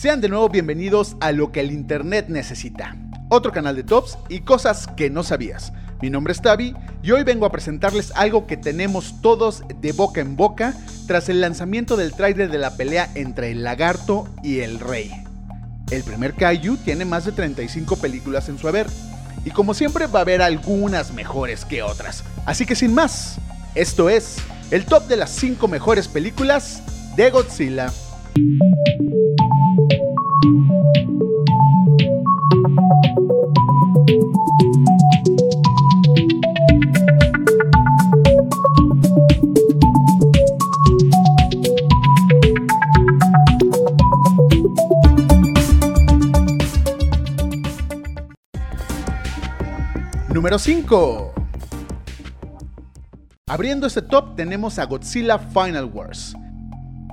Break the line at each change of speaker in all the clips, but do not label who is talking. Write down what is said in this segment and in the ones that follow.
Sean de nuevo bienvenidos a lo que el Internet necesita, otro canal de tops y cosas que no sabías. Mi nombre es Tavi y hoy vengo a presentarles algo que tenemos todos de boca en boca tras el lanzamiento del tráiler de la pelea entre el lagarto y el rey. El primer Kaiju tiene más de 35 películas en su haber y como siempre va a haber algunas mejores que otras. Así que sin más, esto es el top de las 5 mejores películas de Godzilla. Número 5. Abriendo este top tenemos a Godzilla Final Wars.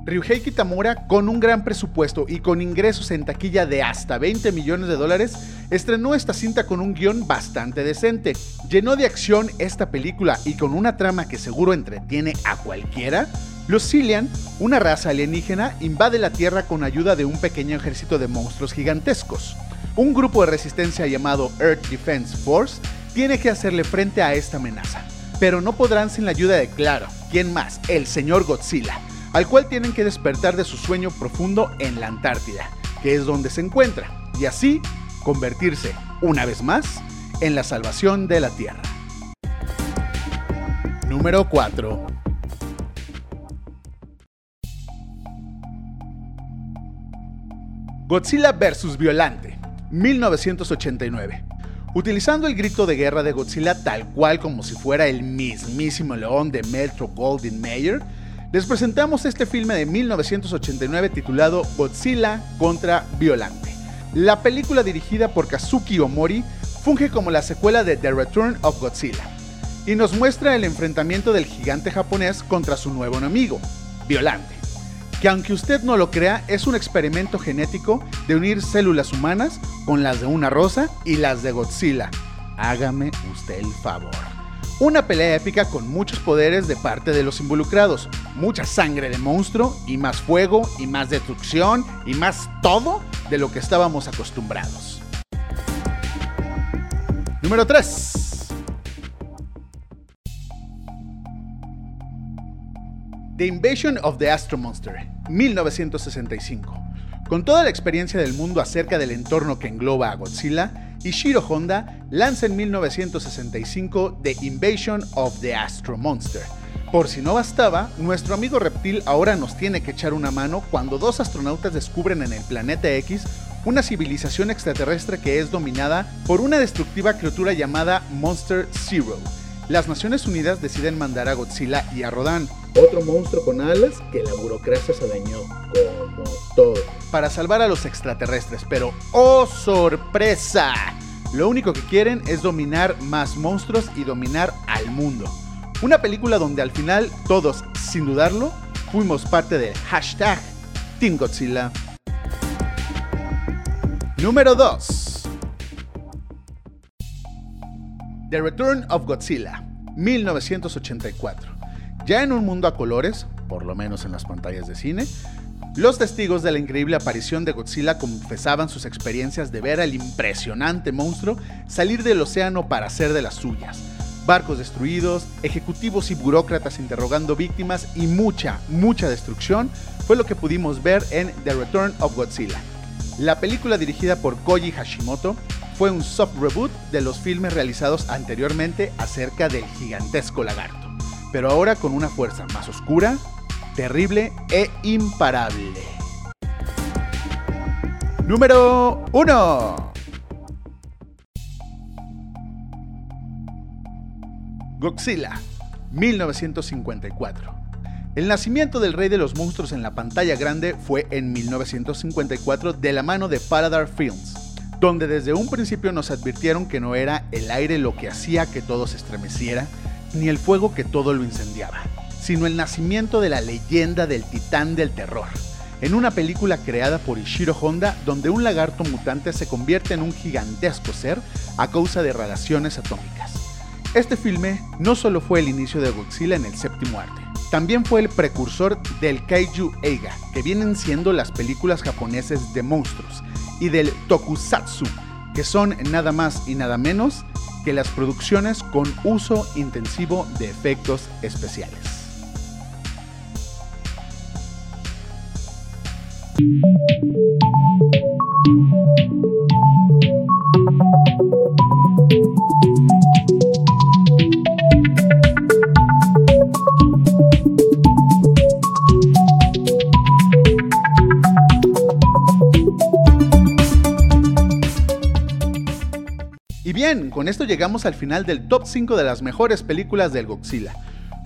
Ryuhei Kitamura, con un gran presupuesto y con ingresos en taquilla de hasta 20 millones de dólares, estrenó esta cinta con un guion bastante decente. Llenó de acción esta película y con una trama que seguro entretiene a cualquiera. Los Cillian, una raza alienígena, invade la Tierra con ayuda de un pequeño ejército de monstruos gigantescos. Un grupo de resistencia llamado Earth Defense Force tiene que hacerle frente a esta amenaza. Pero no podrán sin la ayuda de Claro, ¿quién más? El señor Godzilla, al cual tienen que despertar de su sueño profundo en la Antártida, que es donde se encuentra, y así convertirse, una vez más, en la salvación de la Tierra. Número 4. Godzilla vs. Violante, 1989. Utilizando el grito de guerra de Godzilla tal cual como si fuera el mismísimo león de Metro Goldwyn Mayer, les presentamos este filme de 1989 titulado Godzilla contra Violante. La película dirigida por Kazuki Omori funge como la secuela de The Return of Godzilla y nos muestra el enfrentamiento del gigante japonés contra su nuevo enemigo, Violante que aunque usted no lo crea, es un experimento genético de unir células humanas con las de una rosa y las de Godzilla. Hágame usted el favor. Una pelea épica con muchos poderes de parte de los involucrados, mucha sangre de monstruo y más fuego y más destrucción y más todo de lo que estábamos acostumbrados. Número 3. The Invasion of the Astro Monster, 1965. Con toda la experiencia del mundo acerca del entorno que engloba a Godzilla, Ishiro Honda lanza en 1965 The Invasion of the Astro Monster. Por si no bastaba, nuestro amigo reptil ahora nos tiene que echar una mano cuando dos astronautas descubren en el planeta X una civilización extraterrestre que es dominada por una destructiva criatura llamada Monster Zero. Las Naciones Unidas deciden mandar a Godzilla y a Rodan, otro monstruo con alas que la burocracia se dañó, como todo, para salvar a los extraterrestres. Pero, ¡oh sorpresa! Lo único que quieren es dominar más monstruos y dominar al mundo. Una película donde al final todos, sin dudarlo, fuimos parte del hashtag Team Godzilla. Número 2. The Return of Godzilla, 1984. Ya en un mundo a colores, por lo menos en las pantallas de cine, los testigos de la increíble aparición de Godzilla confesaban sus experiencias de ver al impresionante monstruo salir del océano para hacer de las suyas. Barcos destruidos, ejecutivos y burócratas interrogando víctimas y mucha, mucha destrucción fue lo que pudimos ver en The Return of Godzilla. La película dirigida por Koji Hashimoto fue un soft reboot de los filmes realizados anteriormente acerca del gigantesco lagarto pero ahora con una fuerza más oscura, terrible e imparable. Número 1. Godzilla, 1954. El nacimiento del rey de los monstruos en la pantalla grande fue en 1954 de la mano de Paradar Films, donde desde un principio nos advirtieron que no era el aire lo que hacía que todo se estremeciera, ni el fuego que todo lo incendiaba, sino el nacimiento de la leyenda del titán del terror, en una película creada por Ishiro Honda donde un lagarto mutante se convierte en un gigantesco ser a causa de radiaciones atómicas. Este filme no solo fue el inicio de Godzilla en el séptimo arte, también fue el precursor del Kaiju Eiga, que vienen siendo las películas japonesas de monstruos, y del Tokusatsu, que son nada más y nada menos que las producciones con uso intensivo de efectos especiales. Bien, con esto llegamos al final del top 5 de las mejores películas del Godzilla.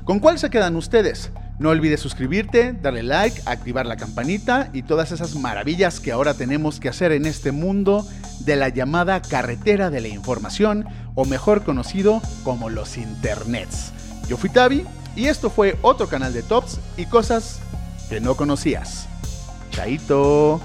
¿Con cuál se quedan ustedes? No olvides suscribirte, darle like, activar la campanita y todas esas maravillas que ahora tenemos que hacer en este mundo de la llamada carretera de la información, o mejor conocido como los internets. Yo fui Tavi y esto fue otro canal de tops y cosas que no conocías. Chaito.